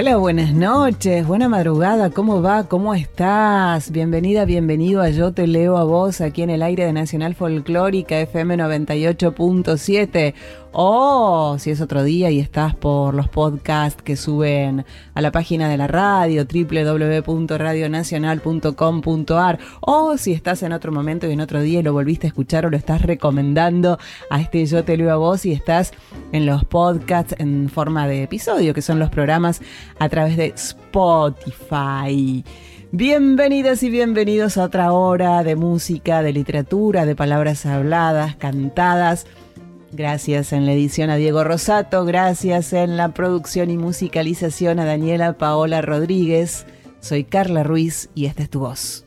Hola, buenas noches, buena madrugada, ¿cómo va? ¿Cómo estás? Bienvenida, bienvenido a Yo Te Leo a Vos aquí en el aire de Nacional Folclórica FM 98.7. O si es otro día y estás por los podcasts que suben a la página de la radio www.radionacional.com.ar o si estás en otro momento y en otro día y lo volviste a escuchar o lo estás recomendando a este Yo te leo a vos y estás en los podcasts en forma de episodio, que son los programas a través de Spotify. Bienvenidas y bienvenidos a otra hora de música, de literatura, de palabras habladas, cantadas Gracias en la edición a Diego Rosato, gracias en la producción y musicalización a Daniela Paola Rodríguez. Soy Carla Ruiz y esta es tu voz.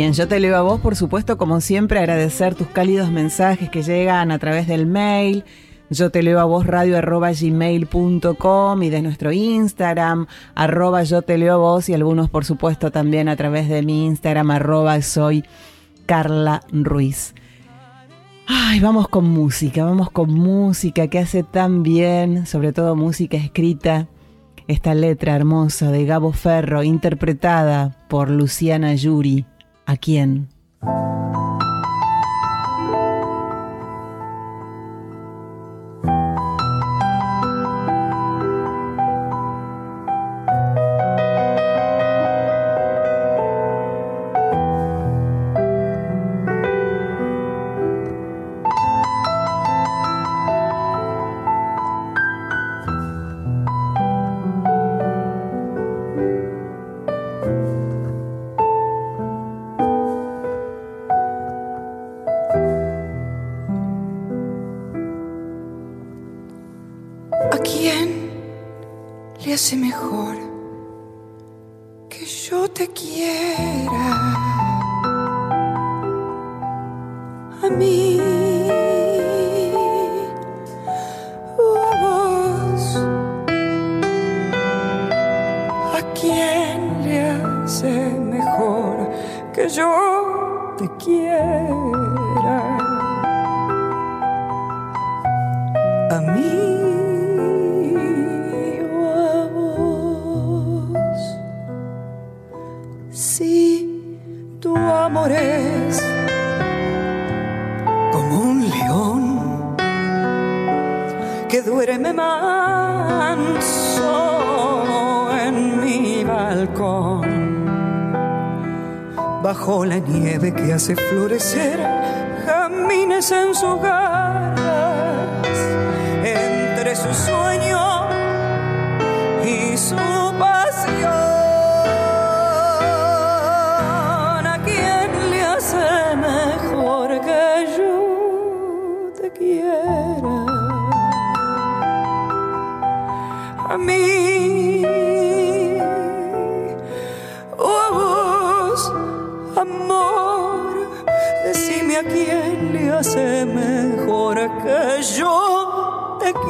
Y en Yo Te Leo a Vos, por supuesto, como siempre, agradecer tus cálidos mensajes que llegan a través del mail. Yo te leo a vos radio arroba gmail.com y de nuestro Instagram arroba yo te leo a vos y algunos por supuesto también a través de mi Instagram arroba soy Carla Ruiz. Ay, vamos con música, vamos con música que hace tan bien, sobre todo música escrita. Esta letra hermosa de Gabo Ferro, interpretada por Luciana Yuri. ¿A quién?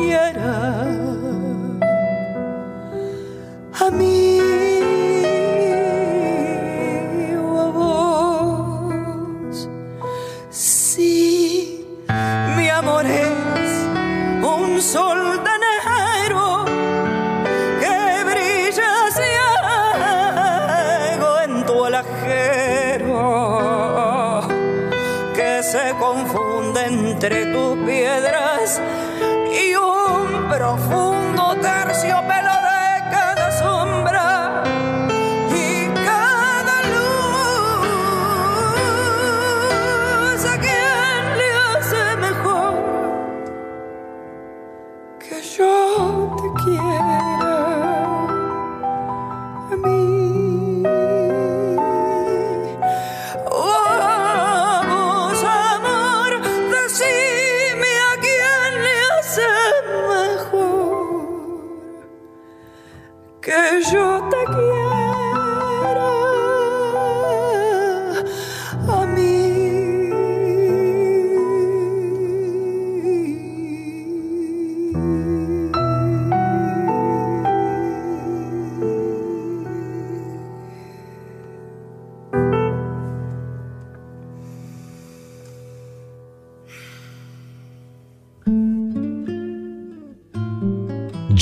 Yo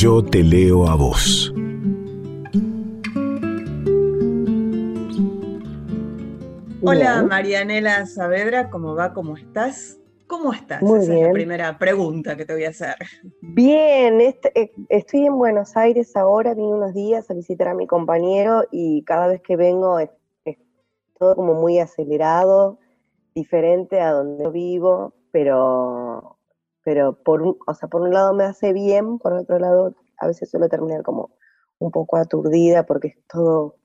Yo te leo a vos. Hola Bien. Marianela Saavedra, ¿cómo va? ¿Cómo estás? ¿Cómo estás? Muy Esa es la bien. primera pregunta que te voy a hacer. Bien, este- eh, estoy en Buenos Aires ahora, vine unos días a visitar a mi compañero y cada vez que vengo es, es todo como muy acelerado, diferente a donde yo vivo, pero, pero por un, o sea, por un lado me hace bien, por otro lado a veces suelo terminar como un poco aturdida porque es todo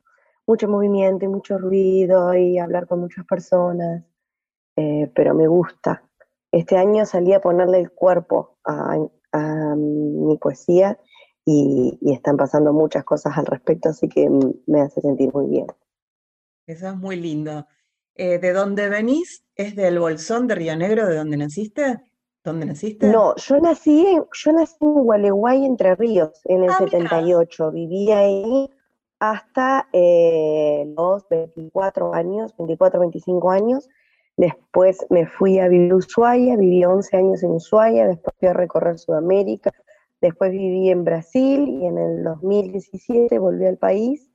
mucho movimiento y mucho ruido y hablar con muchas personas, eh, pero me gusta. Este año salí a ponerle el cuerpo a, mi poesía y, están pasando muchas cosas al respecto, así que me hace sentir muy bien. Eso es muy lindo. Eh, ¿de dónde venís? ¿Es del Bolsón de Río Negro, de donde naciste? ¿Dónde naciste? No, yo nací en, yo nací en Gualeguay, Entre Ríos, en el Ah, mira. 78. Viví ahí hasta eh, los 24 años, 24, 25 años. Después me fui a vivir a Ushuaia, viví 11 años en Ushuaia, después fui a recorrer Sudamérica, después viví en Brasil y en el 2017 volví al país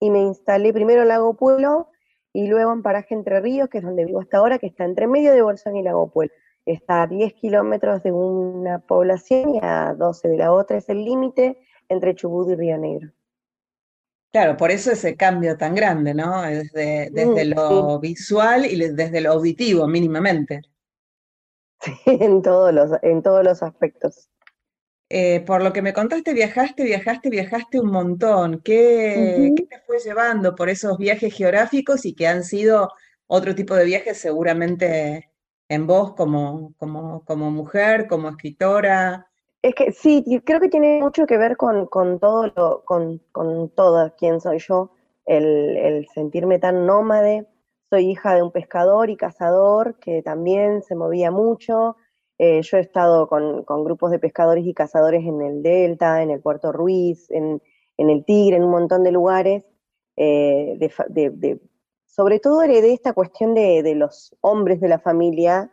y me instalé primero en Lago Pueblo y luego en Paraje Entre Ríos, que es donde vivo hasta ahora, que está entre medio de Bolsón y Lago Pueblo. Está a 10 kilómetros de una población y a 12 de la otra, es el límite entre Chubut y Río Negro. Claro, por eso ese cambio tan grande, ¿no? Desde, desde Mm, lo visual y desde lo auditivo, mínimamente. Sí, en todos los, en todos los aspectos. Eh, por lo que me contaste, viajaste, viajaste, viajaste un montón. ¿Qué, qué te fue llevando por esos viajes geográficos y que han sido otro tipo de viajes seguramente en vos como, como, mujer, como escritora? Es que sí, creo que tiene mucho que ver con, con todo lo, con, con quién soy yo, el, sentirme tan nómade. Soy hija de un pescador y cazador que también se movía mucho. Eh, yo he estado con, con grupos de pescadores y cazadores en el Delta, en el Puerto Ruiz, en, en el Tigre, en un montón de lugares. eh, sobre todo heredé esta cuestión de, los hombres de la familia,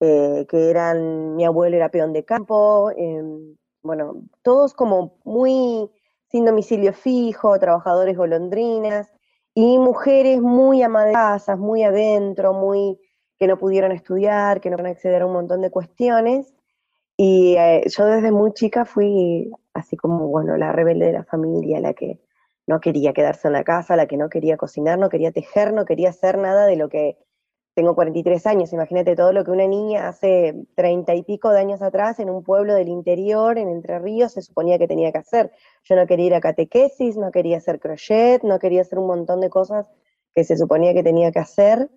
eh, que eran, mi abuelo era peón de campo, em, bueno, todos como muy sin domicilio fijo, trabajadores golondrinas, y mujeres muy ama de casas, muy adentro, muy que no pudieron estudiar, que no pudieron acceder a un montón de cuestiones. Y eh, yo desde muy chica fui así como, bueno, la rebelde de la familia, la que no quería quedarse en la casa, la que no quería cocinar, no quería tejer, no quería hacer nada de lo que tengo 43 años, imagínate todo lo que una niña hace treinta y pico de años atrás en un pueblo del interior, en Entre Ríos, se suponía que tenía que hacer. Yo no quería ir a catequesis, no quería hacer crochet, no quería hacer un montón de cosas que se suponía que tenía que hacer.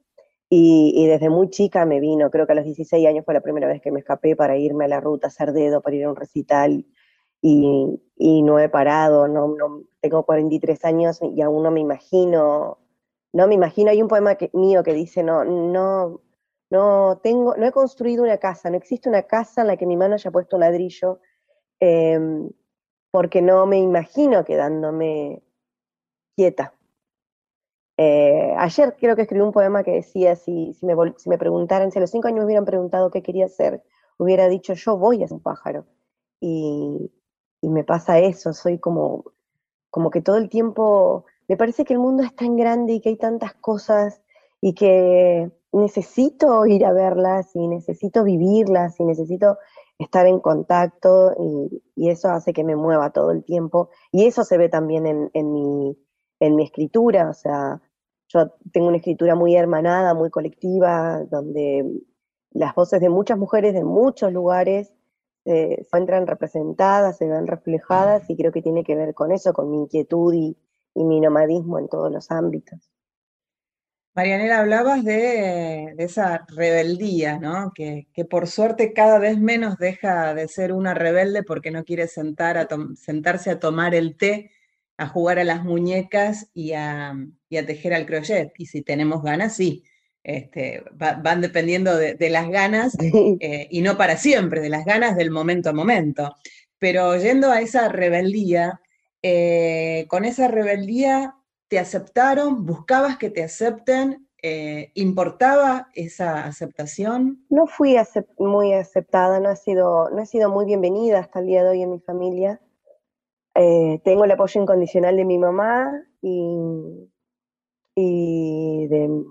Y, desde muy chica me vino, creo que a los 16 años fue la primera vez que me escapé para irme a la ruta, hacer dedo, para ir a un recital. Y, no he parado, no, tengo 43 años y aún no me imagino no me imagino, hay un poema mío que dice, no, no, no tengo, no he construido una casa, no existe una casa en la que mi mano haya puesto un ladrillo, em, porque no me imagino quedándome quieta. Eh, ayer creo que escribí un poema que decía, si, me, preguntaran, si a los cinco años me hubieran preguntado qué quería ser, hubiera dicho, yo voy a ser un pájaro. Y me pasa eso, soy como, como que todo el tiempo me parece que el mundo es tan grande y que hay tantas cosas y que necesito ir a verlas y necesito vivirlas y necesito estar en contacto y, eso hace que me mueva todo el tiempo. Y eso se ve también en, mi, en mi escritura, o sea, yo tengo una escritura muy hermanada, muy colectiva, donde las voces de muchas mujeres de muchos lugares eh, se encuentran representadas, se ven reflejadas y creo que tiene que ver con eso, con mi inquietud y, y mi nomadismo en todos los ámbitos. Marianela, hablabas de, esa rebeldía, ¿no? Que, por suerte cada vez menos deja de ser una rebelde porque no quiere sentar a sentarse a tomar el té, a jugar a las muñecas y a, tejer al crochet. Y si tenemos ganas, sí. Este, van dependiendo de, las ganas eh, y no para siempre, de las ganas del momento a momento. Pero yendo a esa rebeldía, eh, con esa rebeldía te aceptaron, buscabas que te acepten, eh, ¿importaba esa aceptación? No fui muy aceptada, no he, sido, no he sido muy bienvenida hasta el día de hoy en mi familia. Tengo el apoyo incondicional de mi mamá y, de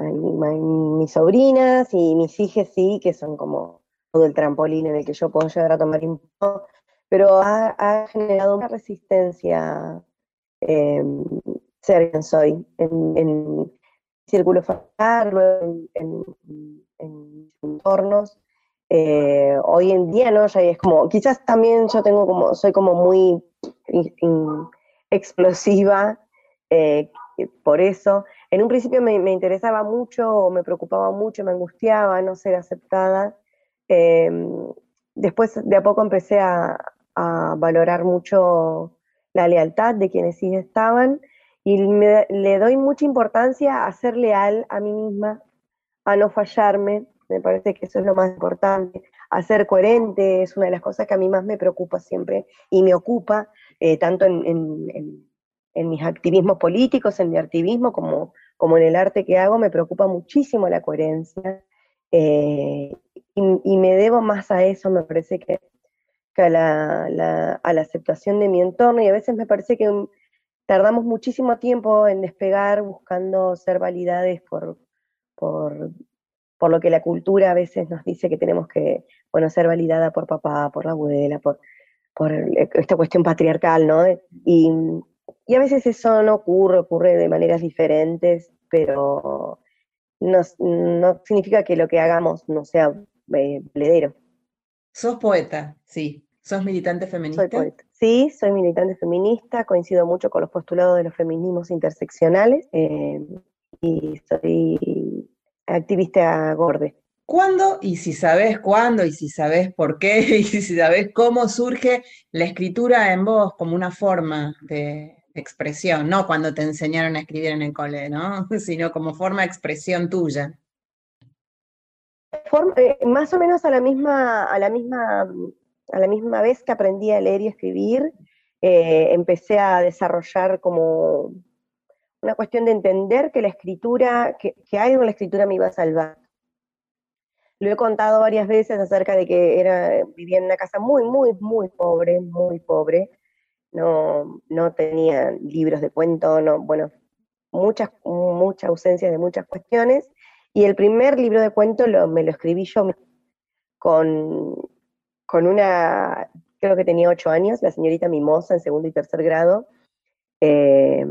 mis sobrinas y mis hijas, sí, que son como todo el trampolín en el que yo puedo llegar a tomar impulso pero ha, generado una resistencia eh, ser quien soy, en, en círculo familiar, en, en, entornos. Eh, hoy en día, ¿no? Ya es como, quizás también yo tengo como, soy como muy explosiva, eh, por eso. En un principio me, interesaba mucho, me preocupaba mucho, me angustiaba no ser aceptada. después de a poco empecé a, a valorar mucho la lealtad de quienes sí estaban y le doy mucha importancia a ser leal a mí misma, a no fallarme, me parece que eso es lo más importante, a ser coherente es una de las cosas que a mí más me preocupa siempre y me ocupa, eh, tanto en, mis activismos políticos, en mi activismo, como, como en el arte que hago, me preocupa muchísimo la coherencia. Eh, y, me debo más a eso, me parece que a la, aceptación de mi entorno y a veces me parece que tardamos muchísimo tiempo en despegar buscando ser validades por, por, lo que la cultura a veces nos dice que tenemos que, bueno, ser validada por papá, por la abuela, por, por esta cuestión patriarcal, ¿no? Y, a veces eso no ocurre, ocurre de maneras diferentes, pero no, no significa que lo que hagamos no sea eh, pledero. Sos poeta, sí. ¿Sos militante feminista? Sí, soy militante feminista, coincido mucho con los postulados de los feminismos interseccionales eh, y soy activista gorde. ¿Cuándo? Y si sabes cuándo, y si sabes por qué, y si sabes cómo surge la escritura en vos como una forma de expresión, no cuando te enseñaron a escribir en el cole, ¿no? Sino como forma de expresión tuya. Eh, más o menos a la misma, a la misma a la misma vez que aprendí a leer y escribir, eh, empecé a desarrollar como una cuestión de entender que la escritura, que, algo en la escritura me iba a salvar. Lo he contado varias veces acerca de que era, vivía en una casa muy, muy, muy pobre, muy pobre. No, no tenía libros de cuento, no, bueno, muchas, mucha ausencia de muchas cuestiones. Y el primer libro de cuento lo, me lo escribí yo con con una creo que tenía ocho años, la señorita Mimosa en segundo y tercer grado, eh,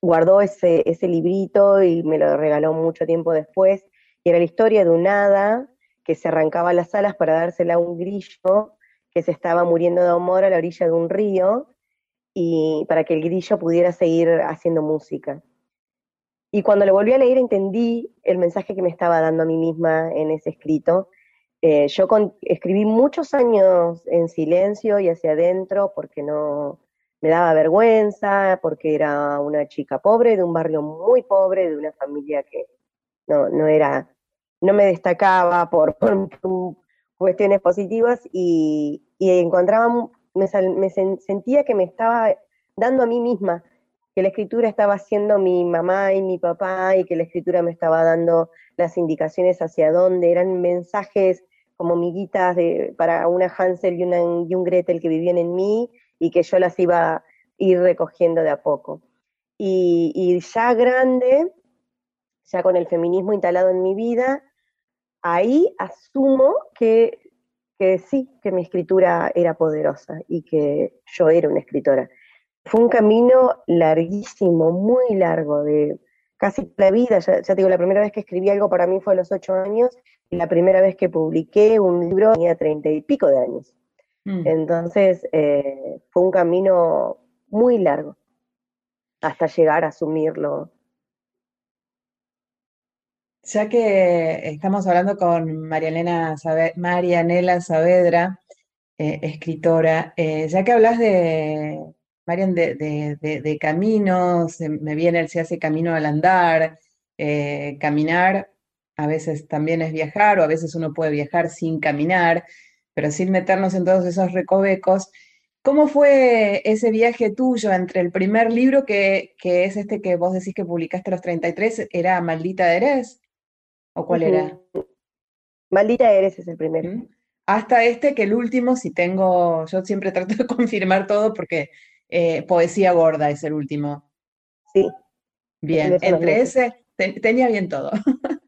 guardó ese, ese librito y me lo regaló mucho tiempo después, y era la historia de un hada que se arrancaba las alas para dársela a un grillo que se estaba muriendo de amor a la orilla de un río, y para que el grillo pudiera seguir haciendo música. Y cuando lo volví a leer entendí el mensaje que me estaba dando a mí misma en ese escrito. Eh, yo escribí muchos años en silencio y hacia adentro porque no me daba vergüenza, porque era una chica pobre, de un barrio muy pobre, de una familia que no, no era, no me destacaba por, cuestiones positivas y, y encontraba me, sentía que me estaba dando a mí misma, que la escritura estaba siendo mi mamá y mi papá y que la escritura me estaba dando las indicaciones hacia dónde, eran mensajes como miguitas de, para una Hansel y, una, y un Gretel que vivían en mí y que yo las iba a ir recogiendo de a poco. Y, y ya grande, ya con el feminismo instalado en mi vida, ahí asumo que que sí, que mi escritura era poderosa y que yo era una escritora. Fue un camino larguísimo, muy largo, de casi la vida. Ya, te digo, la primera vez que escribí algo para mí fue a los ocho años y la primera vez que publiqué un libro tenía treinta y pico de años. Mm. Entonces, eh, fue un camino muy largo hasta llegar a asumirlo ya que estamos hablando con Marianela Saavedra, eh, escritora, eh, ya que hablas de, Marian, de, caminos, me viene el se hace camino al andar, eh, caminar a veces también es viajar, o a veces uno puede viajar sin caminar, pero sin meternos en todos esos recovecos. ¿Cómo fue ese viaje tuyo entre el primer libro, que, que es este que vos decís que publicaste a los 33, era Maldita Eres? ¿O cuál era? Maldita eres es el primero. Hasta este que el último, si tengo, yo siempre trato de confirmar todo porque eh, Poesía Gorda es el último. Sí. Bien, entre ese, tenía bien todo.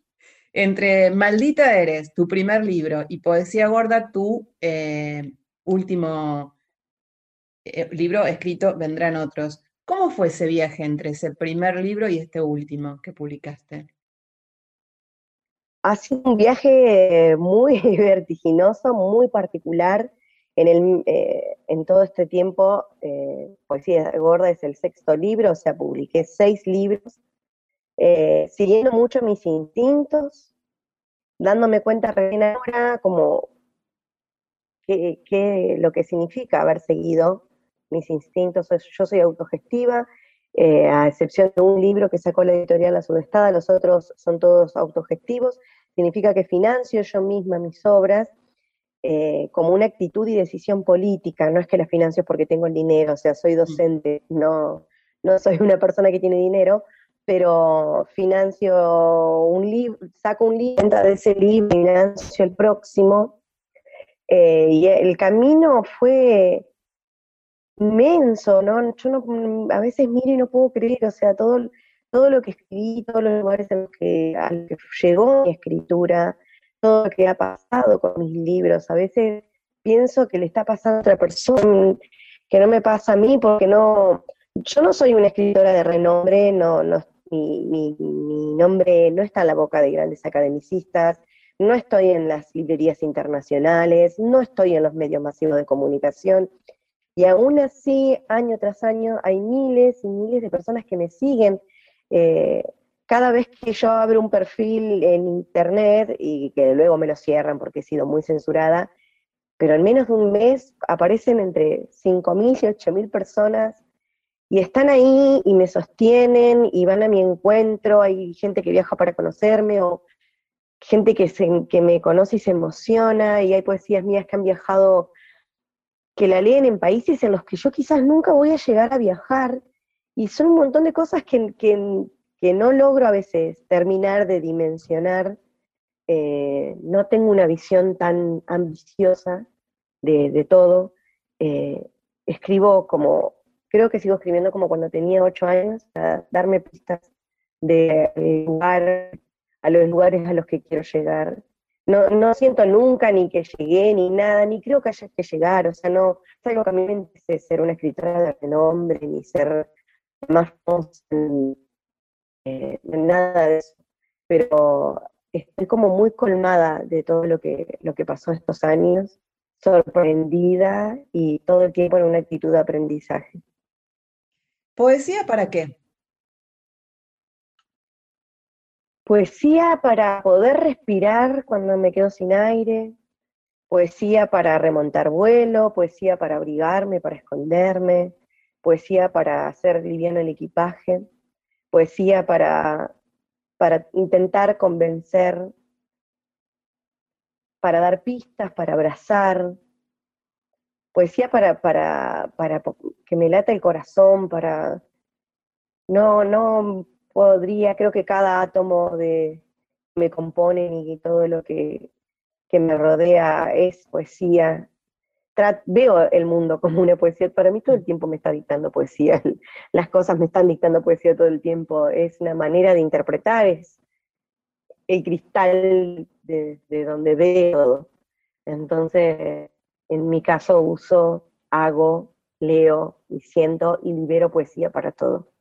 entre Maldita eres, tu primer libro, y Poesía Gorda, tu eh, último eh, libro escrito, vendrán otros. ¿Cómo fue ese viaje entre ese primer libro y este último que publicaste? Ha sido un viaje muy vertiginoso, muy particular. En, el, eh, en todo este tiempo, eh, Poesía Gorda es el sexto libro, o sea, publiqué seis libros, eh, siguiendo mucho mis instintos, dándome cuenta recién ahora como que, lo que significa haber seguido mis instintos. Yo soy autogestiva, eh, a excepción de un libro que sacó la editorial La Sudestada, los otros son todos autogestivos, significa que financio yo misma mis obras eh, como una actitud y decisión política, no es que las financio porque tengo el dinero, o sea, soy mm. docente, no, no soy una persona que tiene dinero, pero financio un libro, saco un libro, de ese libro, financio el próximo, eh, y el camino fue inmenso, ¿no? Yo no, a veces miro y no puedo creer, o sea, todo, todo lo que escribí, todos los lugares en los que, que llegó mi escritura, todo lo que ha pasado con mis libros, a veces pienso que le está pasando a otra persona, que no me pasa a mí, porque no, yo no soy una escritora de renombre, no, no mi, mi, mi nombre no está en la boca de grandes academicistas, no estoy en las librerías internacionales, no estoy en los medios masivos de comunicación, y aún así, año tras año, hay miles y miles de personas que me siguen. Eh, cada vez que yo abro un perfil en internet y que luego me lo cierran porque he sido muy censurada, pero en menos de un mes aparecen entre 5.000 y 8.000 personas y están ahí y me sostienen y van a mi encuentro, hay gente que viaja para conocerme o gente que, que me conoce y se emociona y hay poesías mías que han viajado que la leen en países en los que yo quizás nunca voy a llegar a viajar, y son un montón de cosas que, que, no logro a veces terminar de dimensionar. Eh, no tengo una visión tan ambiciosa de, todo. Eh, escribo como, creo que sigo escribiendo como cuando tenía ocho años, para darme pistas de lugar, a los lugares a los que quiero llegar. no, no siento nunca ni que llegué ni nada, ni creo que haya que llegar, o sea, no, es algo que a mí me interesa ser una escritora de renombre, ni ser más famosa, eh, nada de eso, pero estoy como muy colmada de todo lo que, lo que pasó estos años, sorprendida y todo el tiempo en una actitud de aprendizaje. ¿Poesía para qué? Poesía para poder respirar cuando me quedo sin aire, poesía para remontar vuelo, poesía para abrigarme, para esconderme, poesía para hacer liviano el equipaje, poesía para, para intentar convencer, para dar pistas, para abrazar, poesía para, para, para que me lata el corazón, para... No, no podría, creo que cada átomo de me componen y todo lo que, me rodea es poesía. Veo el mundo como una poesía, para mí todo el tiempo me está dictando poesía, las cosas me están dictando poesía todo el tiempo, es una manera de interpretar, es el cristal de, de donde veo Entonces, en mi caso uso, hago, leo y siento y libero poesía para todo.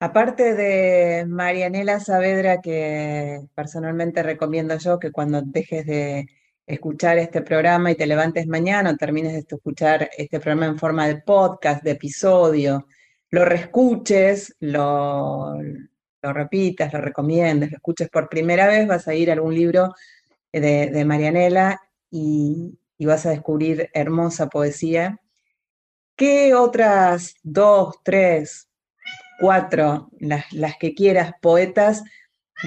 Aparte de Marianela Saavedra, que personalmente recomiendo yo que cuando dejes de escuchar este programa y te levantes mañana o termines de escuchar este programa en forma de podcast, de episodio, lo reescuches, lo, lo repitas, lo recomiendes, lo escuches por primera vez, vas a ir a algún libro de, de Marianela y, vas a descubrir hermosa poesía. ¿Qué otras dos, tres, cuatro, las que quieras, poetas,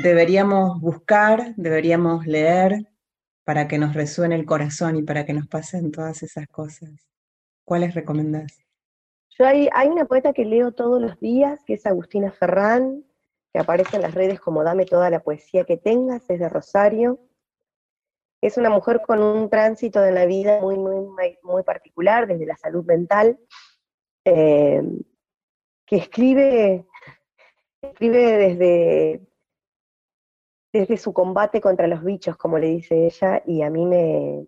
deberíamos buscar, deberíamos leer para que nos resuene el corazón y para que nos pasen todas esas cosas? ¿Cuáles recomendás? Yo hay, hay una poeta que leo todos los días, que es Agustina Ferrán, que aparece en las redes como Dame toda la poesía que tengas, es de Rosario. Es una mujer con un tránsito de la vida muy, muy, muy particular, desde la salud mental. Eh, que escribe, escribe desde, desde su combate contra los bichos, como le dice ella, y a mí me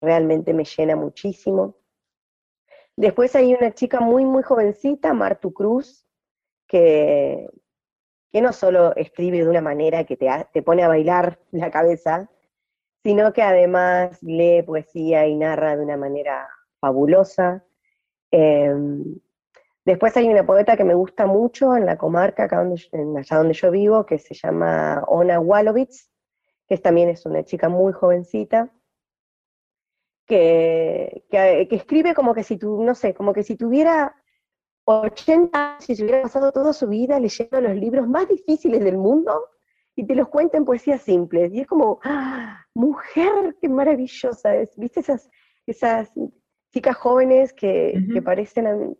realmente me llena muchísimo. Después hay una chica muy, muy jovencita, Martu Cruz, que, que no solo escribe de una manera que te, te pone a bailar la cabeza, sino que además lee poesía y narra de una manera fabulosa. Em, Después hay una poeta que me gusta mucho en la comarca, acá donde, allá donde yo vivo, que se llama Ona Walowitz, que también es una chica muy jovencita, que, que, escribe como que si tú, no sé, como que si tuviera 80 años y se hubiera pasado toda su vida leyendo los libros más difíciles del mundo y te los cuenta en poesías simples. Y es como, ¡ah! mujer, qué maravillosa es. ¿Viste esas, esas chicas jóvenes que, que parecen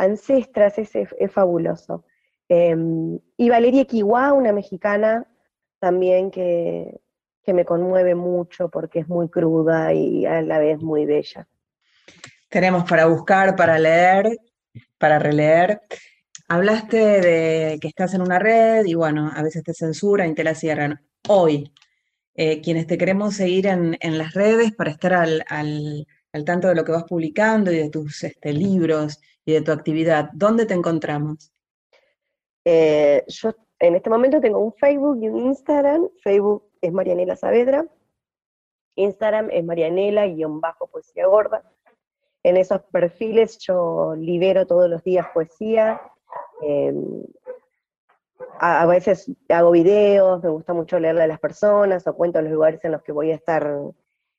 ancestras, es, fabuloso. Em, y Valeria Kiwa, una mexicana también que, que me conmueve mucho porque es muy cruda y a la vez muy bella. Tenemos para buscar, para leer, para releer. Hablaste de que estás en una red y bueno, a veces te censuran y te la cierran. Hoy, eh, quienes te queremos seguir en, en, las redes para estar al, al, tanto de lo que vas publicando y de tus este, libros y de tu actividad, ¿dónde te encontramos? Eh, yo en este momento tengo un Facebook y un Instagram. Facebook es Marianela Saavedra. Instagram es Marianela-poesía gorda. En esos perfiles yo libero todos los días poesía. Em, a, veces hago videos, me gusta mucho leerle a las personas o cuento los lugares en los que voy a estar,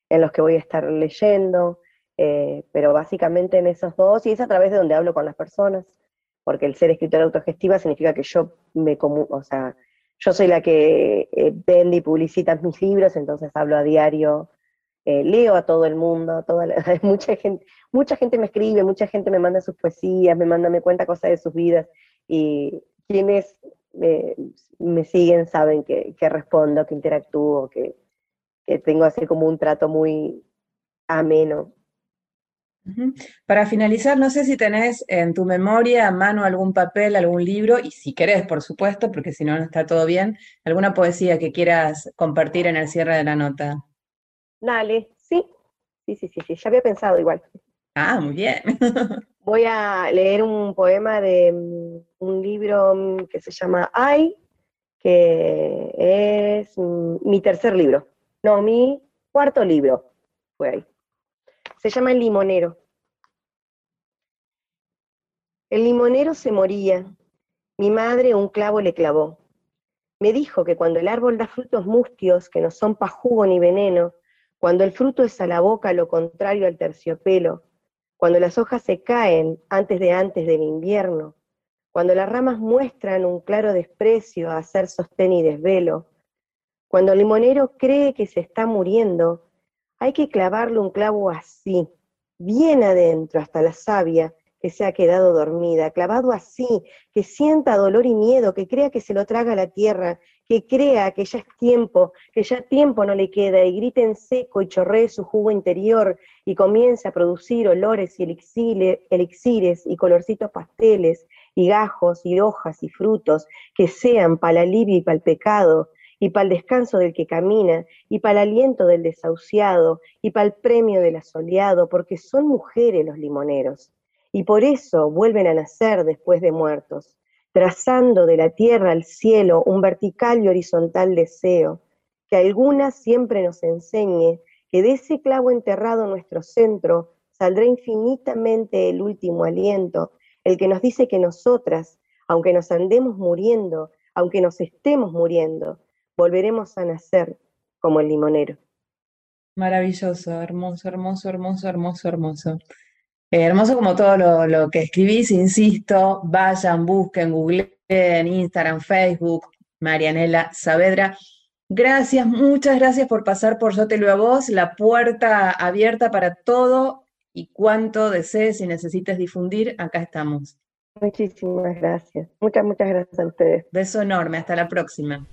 en los que voy a estar leyendo. Eh, pero básicamente en esos dos, y es a través de donde hablo con las personas, porque el ser escritora autogestiva significa que yo me o sea, yo soy la que eh, vende y publicita mis libros, entonces hablo a diario, eh, leo a todo el mundo, toda mucha gente, mucha gente me escribe, mucha gente me manda sus poesías, me manda, me cuenta cosas de sus vidas, y quienes me siguen saben que, que respondo, que interactúo, que, que tengo así como un trato muy ameno Para finalizar, no sé si tenés en tu memoria a mano algún papel, algún libro, y si querés, por supuesto, porque si no, no está todo bien, alguna poesía que quieras compartir en el cierre de la nota. Dale, sí, sí, sí, sí, sí. ya había pensado igual. Ah, muy bien. Voy a leer un poema de mm, un libro mm, que se llama Ay, que es mm, mi tercer libro. No, mi cuarto libro fue ahí. Se llama El limonero. El limonero se moría. Mi madre un clavo le clavó. Me dijo que cuando el árbol da frutos mustios, que no son pa' jugo ni veneno, cuando el fruto es a la boca lo contrario al terciopelo, cuando las hojas se caen antes de antes del invierno, cuando las ramas muestran un claro desprecio a hacer sostén y desvelo, cuando el limonero cree que se está muriendo, hay que clavarle un clavo así, bien adentro, hasta la savia que se ha quedado dormida, clavado así, que sienta dolor y miedo, que crea que se lo traga la tierra, que crea que ya es tiempo, que ya tiempo no le queda, y grite en seco y chorree su jugo interior, y comience a producir olores y elixires y colorcitos pasteles, y gajos y hojas y frutos, que sean para el alivio y para el pecado, y para el descanso del que camina, y para el aliento del desahuciado, y para el premio del asoleado, porque son mujeres los limoneros, y por eso vuelven a nacer después de muertos, trazando de la tierra al cielo un vertical y horizontal deseo, que alguna siempre nos enseñe que de ese clavo enterrado en nuestro centro saldrá infinitamente el último aliento, el que nos dice que nosotras, aunque nos andemos muriendo, aunque nos estemos muriendo, volveremos a nacer como el limonero. Maravilloso, hermoso, hermoso, hermoso, hermoso, hermoso. Eh, hermoso como todo lo, que escribís, insisto, vayan, busquen, googleen en Instagram, Facebook, Marianela Saavedra. Gracias, muchas gracias por pasar por Yo Te Lo a Vos, la puerta abierta para todo y cuanto desees y necesites difundir, acá estamos. Muchísimas gracias. Muchas, muchas gracias a ustedes. Beso enorme, hasta la próxima.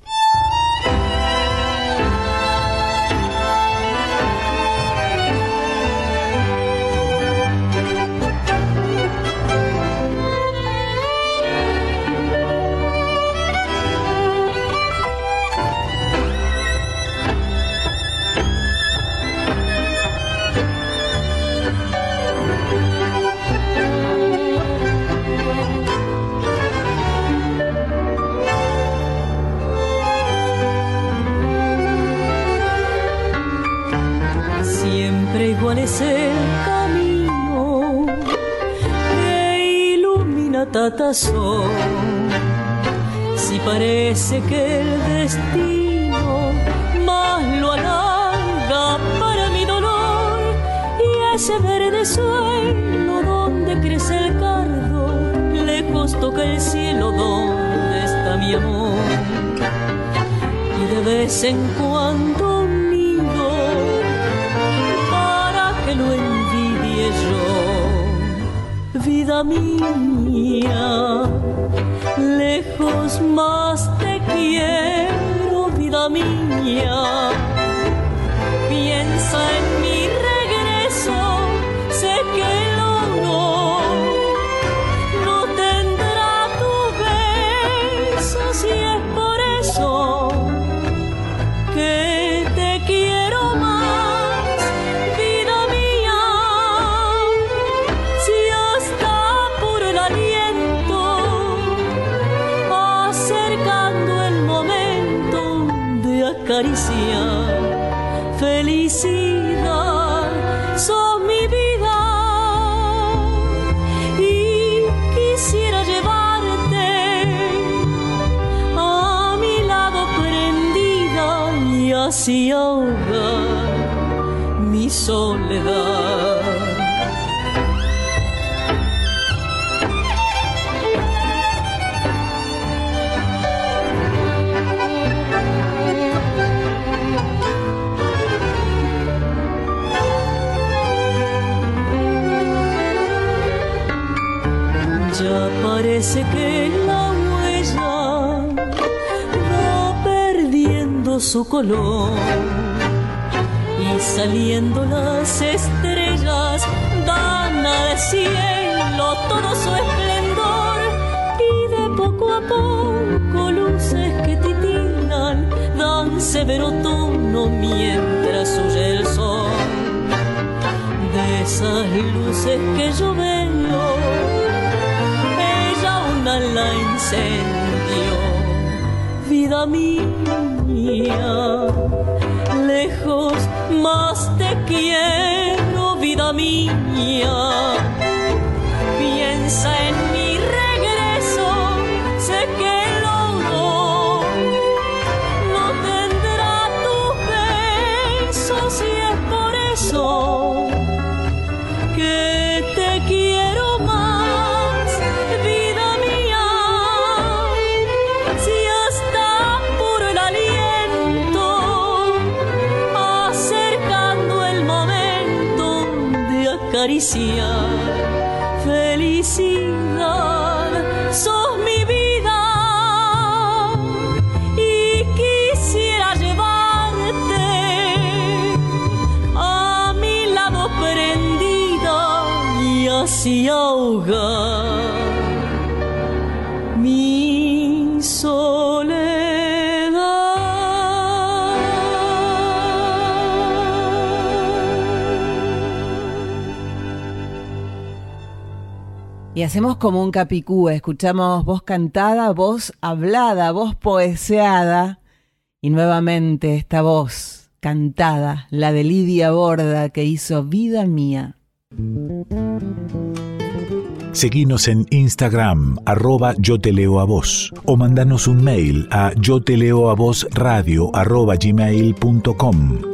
Tatazón. Si parece que el destino más lo alarga para mi dolor y ese verde suelo donde crece el cardo, lejos toca el cielo donde está mi amor. Y de vez en cuando vida mía, lejos más te quiero, vida mía. Piensa en su color. Y saliendo las estrellas dan al cielo todo su esplendor. Y de poco a poco luces que titilan dan severo tono mientras huye el sol. De esas luces que yo veo ella una la incendió vida mía, lejos más te quiero, vida mía. Piensa en Y hacemos como un capicú, escuchamos voz cantada, voz hablada, voz poeseada y nuevamente esta voz cantada, la de Lidia Borda que hizo Vida Mía. Seguinos en Instagram, arroba yo te leo a vos, o mandanos un mail a yo te leo a vos radio arroba gmail.com.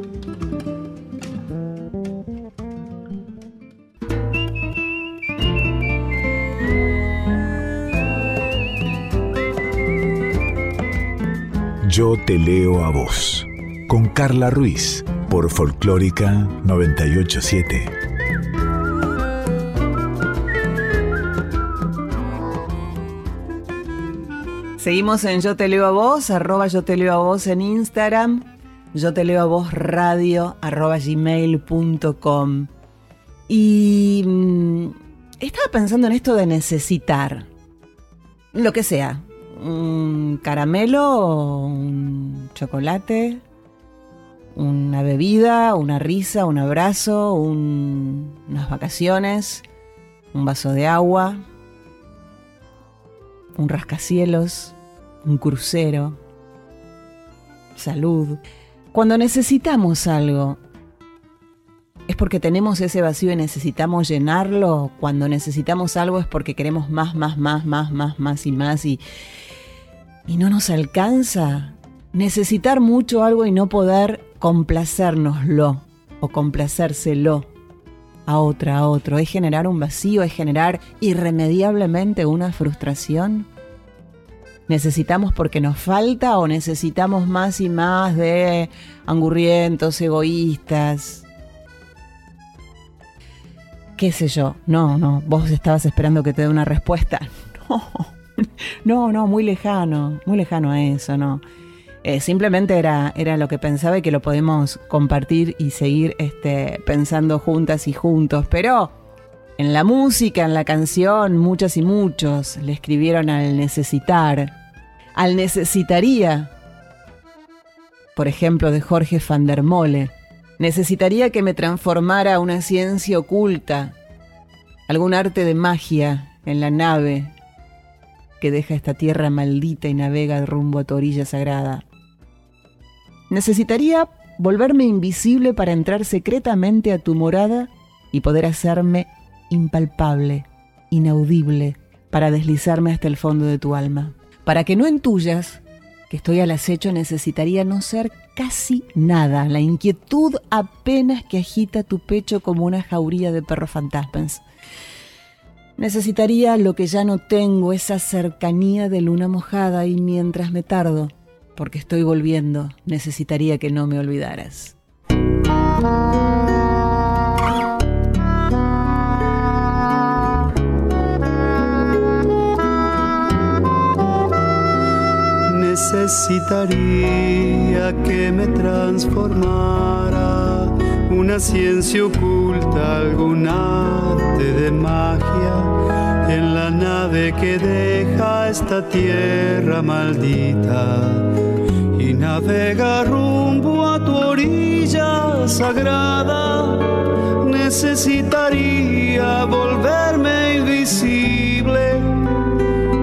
Yo te leo a vos, con Carla Ruiz, por Folclórica 987. Seguimos en Yo Te Leo a Vos, arroba Yo Te Leo a Vos en Instagram, Yo Te Leo a Vos radio, arroba gmail.com. Y mm, estaba pensando en esto de necesitar, lo que sea, un caramelo, un chocolate, una bebida, una risa, un abrazo, un- unas vacaciones, un vaso de agua, un rascacielos, un crucero, salud. Cuando necesitamos algo, es porque tenemos ese vacío y necesitamos llenarlo. Cuando necesitamos algo es porque queremos más, más, más, más, más, más y más y, y no nos alcanza. Necesitar mucho algo y no poder complacérnoslo o complacérselo a otra, a otro. Es generar un vacío, es generar irremediablemente una frustración. ¿Necesitamos porque nos falta o necesitamos más y más de angurrientos, egoístas? ¿Qué sé yo? No, no, vos estabas esperando que te dé una respuesta. No, no, no, muy lejano, muy lejano a eso, no. Eh, simplemente era, era lo que pensaba y que lo podemos compartir y seguir este, pensando juntas y juntos. Pero en la música, en la canción, muchos y muchos le escribieron al necesitar, al necesitaría. Por ejemplo, de Jorge van der Mole. Necesitaría que me transformara una ciencia oculta, algún arte de magia en la nave que deja esta tierra maldita y navega rumbo a tu orilla sagrada. Necesitaría volverme invisible para entrar secretamente a tu morada y poder hacerme impalpable, inaudible, para deslizarme hasta el fondo de tu alma. Para que no intuyas que estoy al acecho necesitaría no ser casi nada, la inquietud apenas que agita tu pecho como una jauría de perros fantasmas. Necesitaría lo que ya no tengo, esa cercanía de luna mojada y mientras me tardo, porque estoy volviendo, necesitaría que no me olvidaras. Necesitaría que me transformara una ciencia oculta, algún arte de magia en la nave que deja esta tierra maldita y navega rumbo a tu orilla sagrada. Necesitaría volverme invisible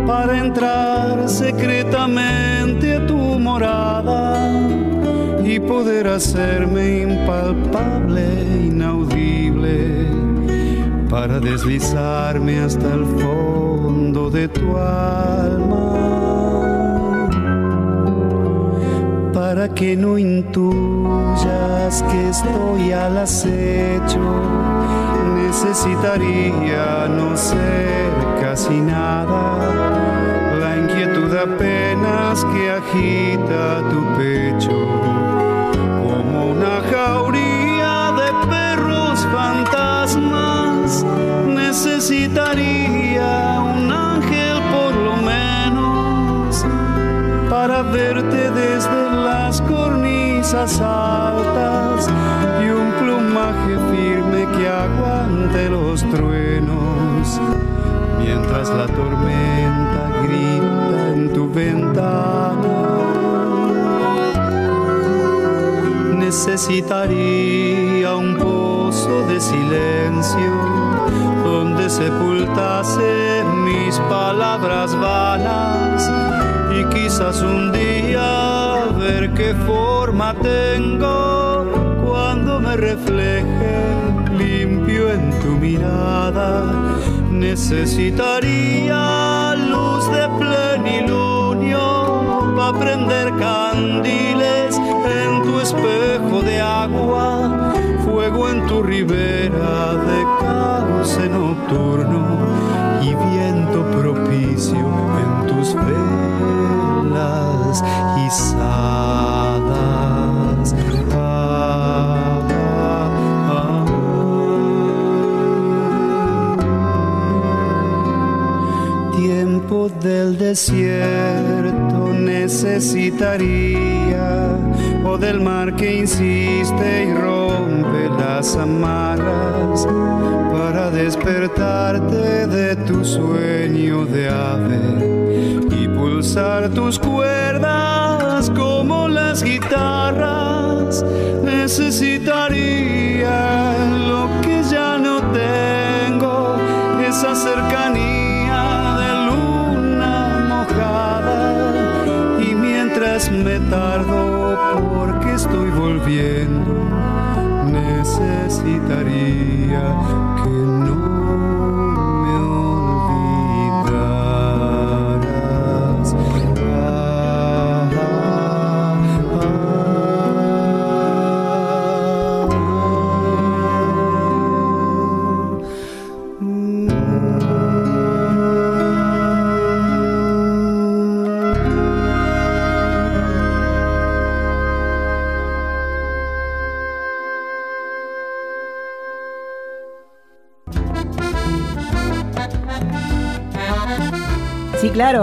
para entrar secretamente y poder hacerme impalpable, inaudible, para deslizarme hasta el fondo de tu alma, para que no intuyas que estoy al acecho, necesitaría no ser casi nada, apenas que agita tu pecho una jauría de perros fantasmas. Necesitaría un ángel por lo menos para verte desde las cornisas altas y un plumaje firme que aguante los truenos mientras la tormenta grita ventana. necesitaría un pozo de silencio donde sepultase mis palabras vanas y quizás un día ver qué forma tengo cuando me refleje limpio en tu mirada. Necesitaría de agua, fuego en tu ribera de cauce nocturno y viento propicio en tus velas izadas. Ah. Tiempo del desierto necesitaría o del mar que insiste y rompe las amarras para despertarte de tu sueño de ave y pulsar tus cuerdas como las guitarras. Necesitaría necesitaría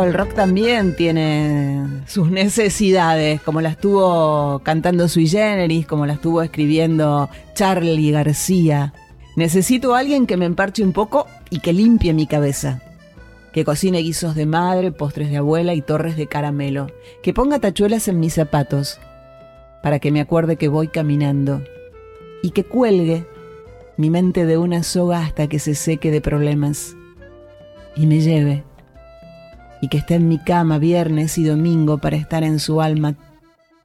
el rock también tiene sus necesidades, como las tuvo cantando Sui Generis, como las tuvo escribiendo Charlie García. Necesito a alguien que me emparche un poco y que limpie mi cabeza. Que cocine guisos de madre, postres de abuela y torres de caramelo. Que ponga tachuelas en mis zapatos para que me acuerde que voy caminando. Y que cuelgue mi mente de una soga hasta que se seque de problemas. Y me lleve y que esté en mi cama viernes y domingo para estar en su alma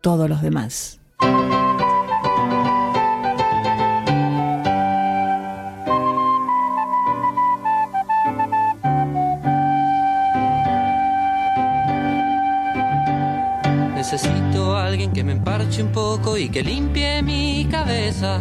todos los demás. Necesito alguien que me emparche un poco y que limpie mi cabeza.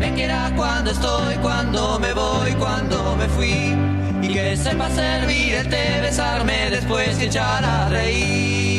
Me quiera cuando estoy, cuando me voy, cuando me fui. Y que sepa servir el té, besarme después y echar a reír.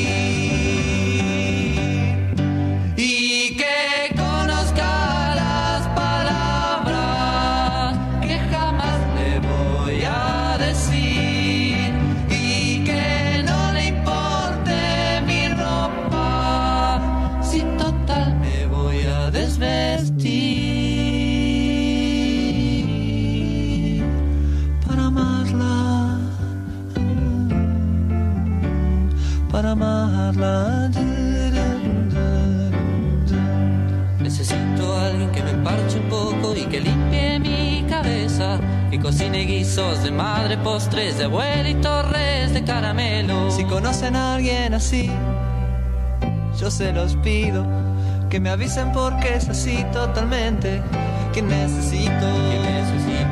Guisos de madre, postres de abuela y torres de caramelo. Si conocen a alguien así, yo se los pido. Que me avisen porque es así totalmente. Que necesito, que necesito,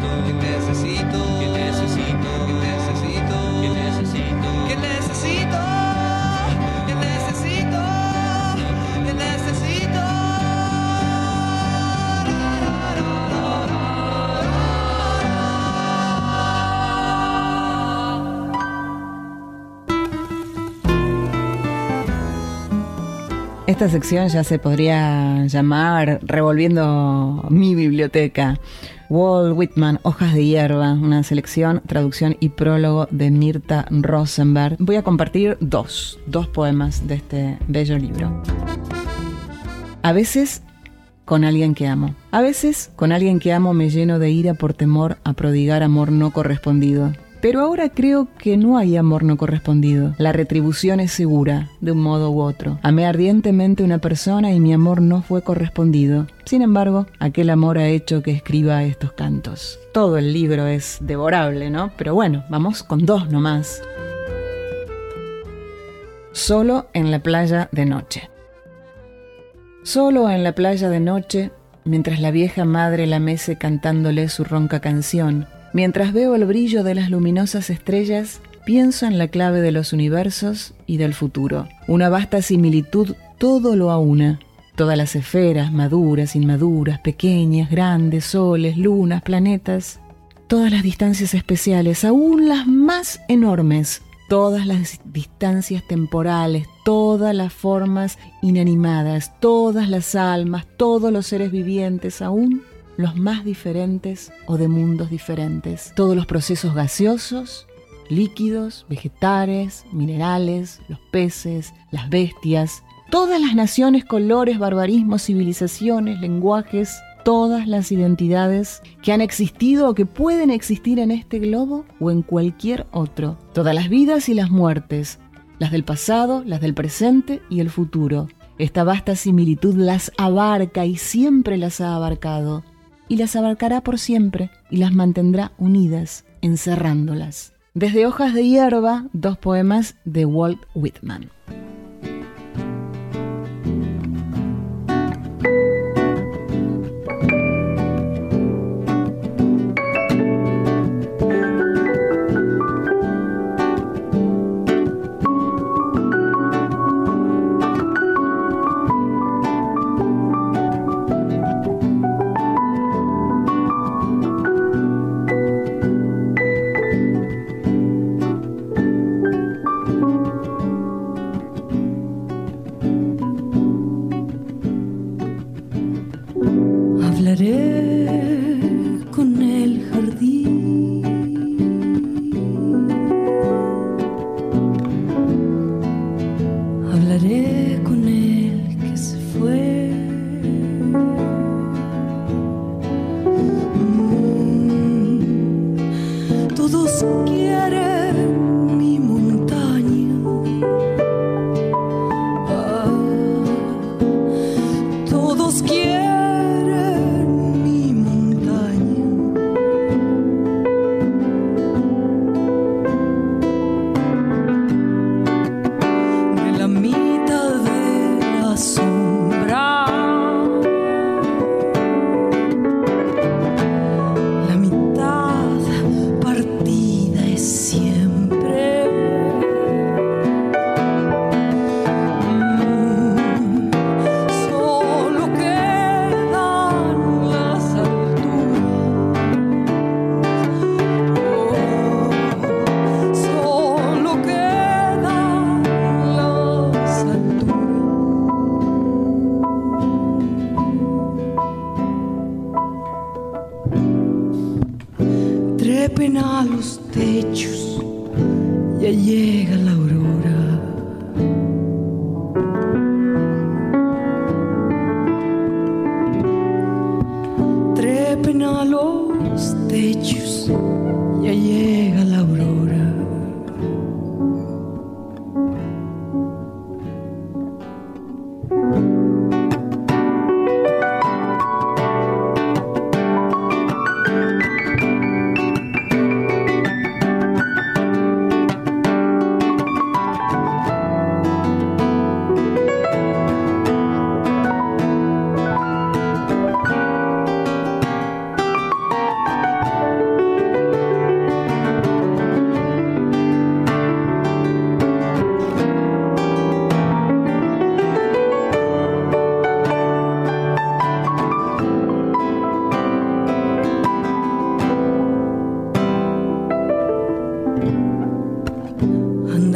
Esta sección ya se podría llamar Revolviendo mi biblioteca. Walt Whitman, Hojas de Hierba, una selección, traducción y prólogo de Mirta Rosenberg. Voy a compartir dos, dos poemas de este bello libro. A veces con alguien que amo. A veces con alguien que amo me lleno de ira por temor a prodigar amor no correspondido. Pero ahora creo que no hay amor no correspondido. La retribución es segura, de un modo u otro. Amé ardientemente una persona y mi amor no fue correspondido. Sin embargo, aquel amor ha hecho que escriba estos cantos. Todo el libro es devorable, ¿no? Pero bueno, vamos con dos nomás. Solo en la playa de noche. Solo en la playa de noche, mientras la vieja madre la mece cantándole su ronca canción, Mientras veo el brillo de las luminosas estrellas, pienso en la clave de los universos y del futuro. Una vasta similitud todo lo aúna. Todas las esferas, maduras, inmaduras, pequeñas, grandes, soles, lunas, planetas. Todas las distancias especiales, aún las más enormes. Todas las distancias temporales, todas las formas inanimadas, todas las almas, todos los seres vivientes, aún los más diferentes o de mundos diferentes. Todos los procesos gaseosos, líquidos, vegetales, minerales, los peces, las bestias, todas las naciones, colores, barbarismos, civilizaciones, lenguajes, todas las identidades que han existido o que pueden existir en este globo o en cualquier otro. Todas las vidas y las muertes, las del pasado, las del presente y el futuro. Esta vasta similitud las abarca y siempre las ha abarcado y las abarcará por siempre y las mantendrá unidas, encerrándolas. Desde Hojas de Hierba, dos poemas de Walt Whitman.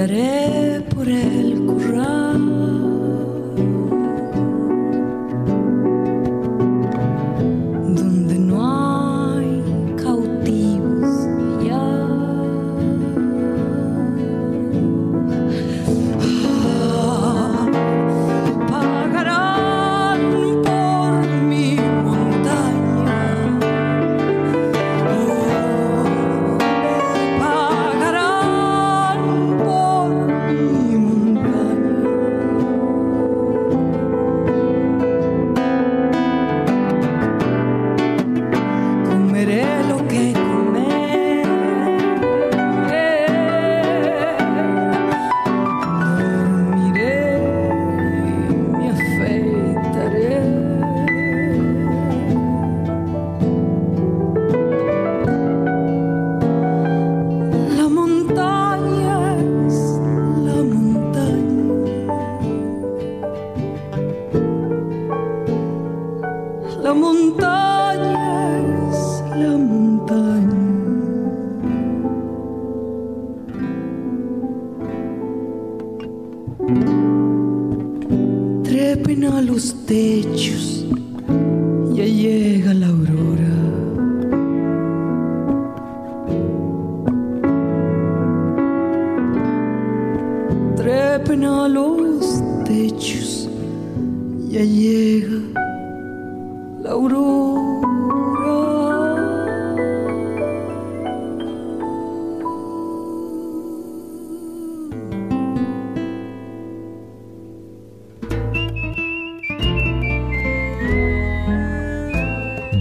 Andaré por el corral.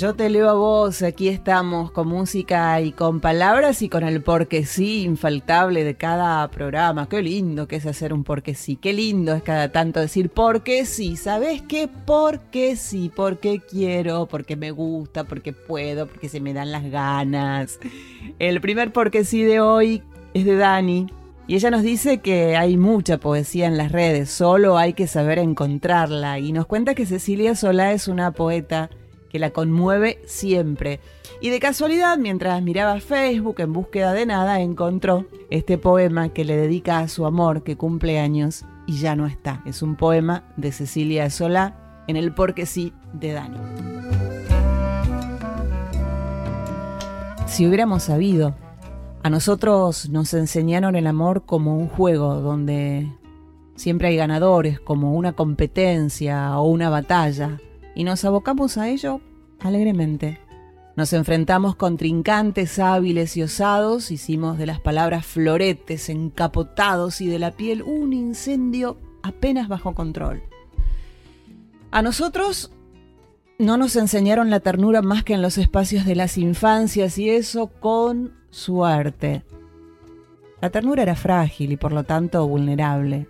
Yo te leo a vos, aquí estamos con música y con palabras y con el porque sí infaltable de cada programa. Qué lindo que es hacer un porque sí, qué lindo es cada tanto decir porque sí, ¿sabes qué? Porque sí, porque quiero, porque me gusta, porque puedo, porque se me dan las ganas. El primer porque sí de hoy es de Dani. Y ella nos dice que hay mucha poesía en las redes, solo hay que saber encontrarla. Y nos cuenta que Cecilia Solá es una poeta que la conmueve siempre. Y de casualidad, mientras miraba Facebook en búsqueda de nada, encontró este poema que le dedica a su amor que cumple años y ya no está. Es un poema de Cecilia Solá en el Porque sí de Dani. Si hubiéramos sabido, a nosotros nos enseñaron el amor como un juego donde siempre hay ganadores, como una competencia o una batalla y nos abocamos a ello alegremente. Nos enfrentamos con trincantes hábiles y osados, hicimos de las palabras floretes encapotados y de la piel un incendio apenas bajo control. A nosotros no nos enseñaron la ternura más que en los espacios de las infancias y eso con suerte. La ternura era frágil y por lo tanto vulnerable.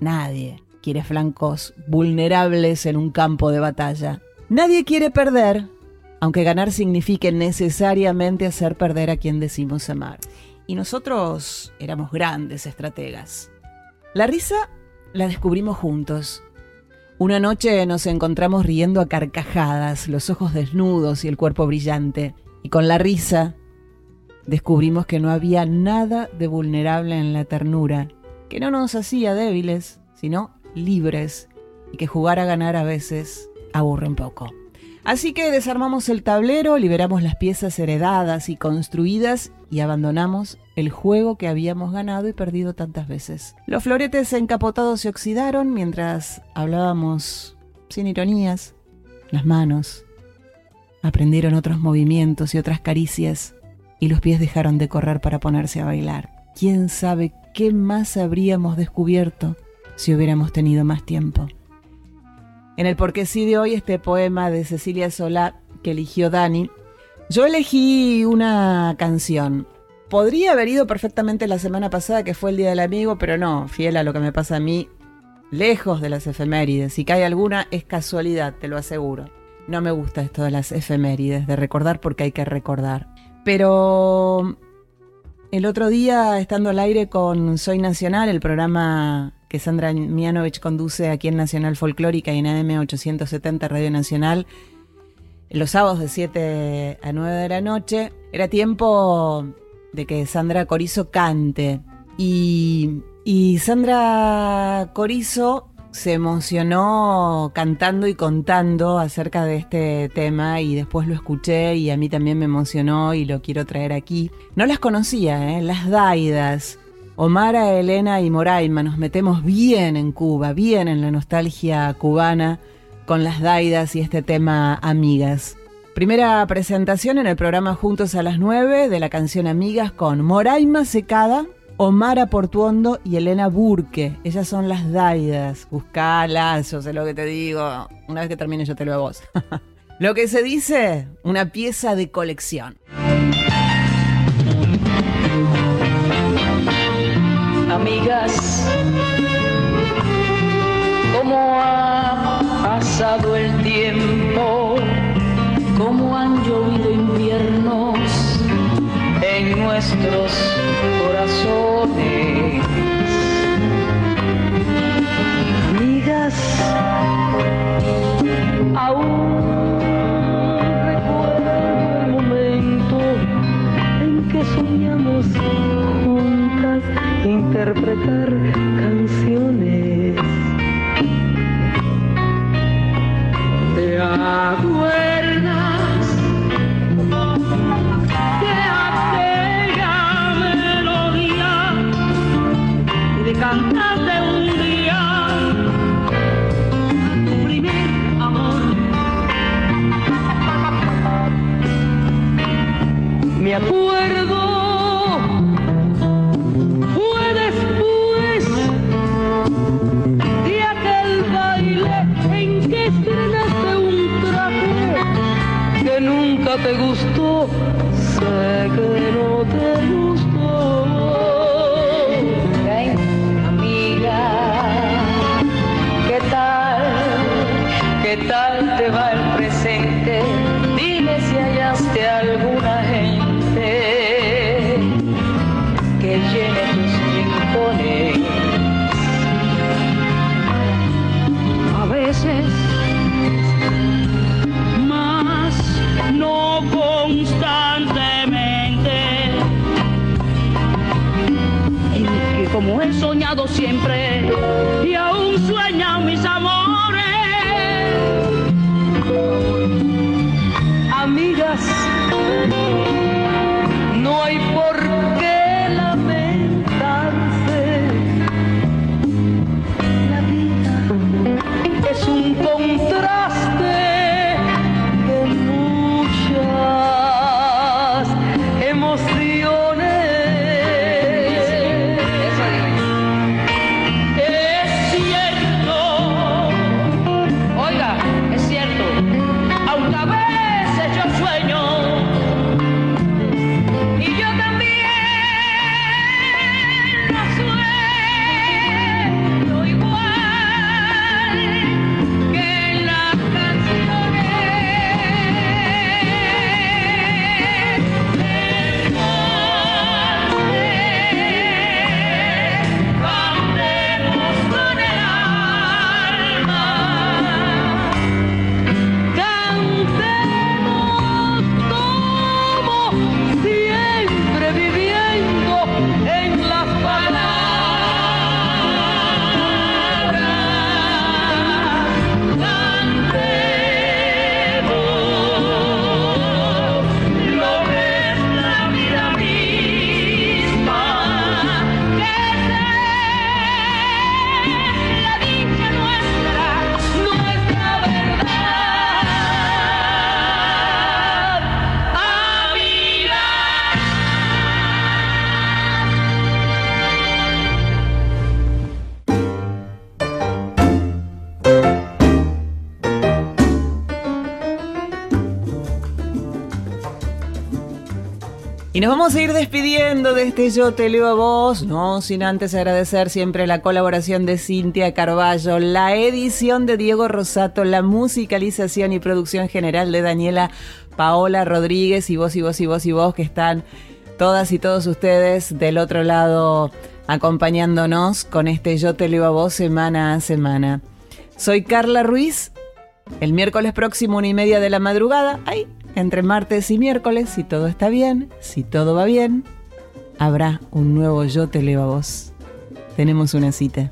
Nadie quiere flancos vulnerables en un campo de batalla. Nadie quiere perder, aunque ganar signifique necesariamente hacer perder a quien decimos amar. Y nosotros éramos grandes estrategas. La risa la descubrimos juntos. Una noche nos encontramos riendo a carcajadas, los ojos desnudos y el cuerpo brillante. Y con la risa descubrimos que no había nada de vulnerable en la ternura, que no nos hacía débiles, sino libres, y que jugar a ganar a veces aburre un poco. Así que desarmamos el tablero, liberamos las piezas heredadas y construidas y abandonamos el juego que habíamos ganado y perdido tantas veces. Los floretes encapotados se oxidaron mientras hablábamos sin ironías. Las manos aprendieron otros movimientos y otras caricias y los pies dejaron de correr para ponerse a bailar. ¿Quién sabe qué más habríamos descubierto si hubiéramos tenido más tiempo? En el Porque sí de hoy, este poema de Cecilia Solá que eligió Dani, yo elegí una canción. Podría haber ido perfectamente la semana pasada, que fue el Día del Amigo, pero no, fiel a lo que me pasa a mí, lejos de las efemérides. Si cae alguna, es casualidad, te lo aseguro. No me gusta esto de las efemérides, de recordar porque hay que recordar. Pero el otro día, estando al aire con Soy Nacional, el programa que Sandra Mianovich conduce aquí en Nacional Folclórica y en AM 870 Radio Nacional, los sábados de 7 a 9 de la noche, era tiempo de que Sandra Corizo cante. Y, y Sandra Corizo se emocionó cantando y contando acerca de este tema y después lo escuché y a mí también me emocionó y lo quiero traer aquí. No las conocía, ¿eh? las Daidas. Omara, Elena y Moraima nos metemos bien en Cuba, bien en la nostalgia cubana con las Daidas y este tema Amigas. Primera presentación en el programa Juntos a las 9 de la canción Amigas con Moraima Secada Omara Portuondo y Elena Burke. Ellas son las Daidas. Buscalas, yo sé lo que te digo. Una vez que termine yo te lo a vos. lo que se dice, una pieza de colección. Amigas, ¿cómo ha pasado el tiempo? ¿Cómo han llovido inviernos en nuestros corazones. Amigas, aún recuerdo el momento en que soñamos interpretar canciones. ¿Te acuerdas? De aquella melodía y de cantarte un día tu primer amor. Me apuro Y nos vamos a ir despidiendo de este Yo Te Leo a Vos, no sin antes agradecer siempre la colaboración de Cintia Carballo, la edición de Diego Rosato, la musicalización y producción general de Daniela Paola Rodríguez y vos y vos y vos y vos que están todas y todos ustedes del otro lado acompañándonos con este Yo Te Leo a Vos semana a semana. Soy Carla Ruiz, el miércoles próximo una y media de la madrugada, ahí entre martes y miércoles, si todo está bien, si todo va bien, habrá un nuevo Yo te leo a vos. Tenemos una cita.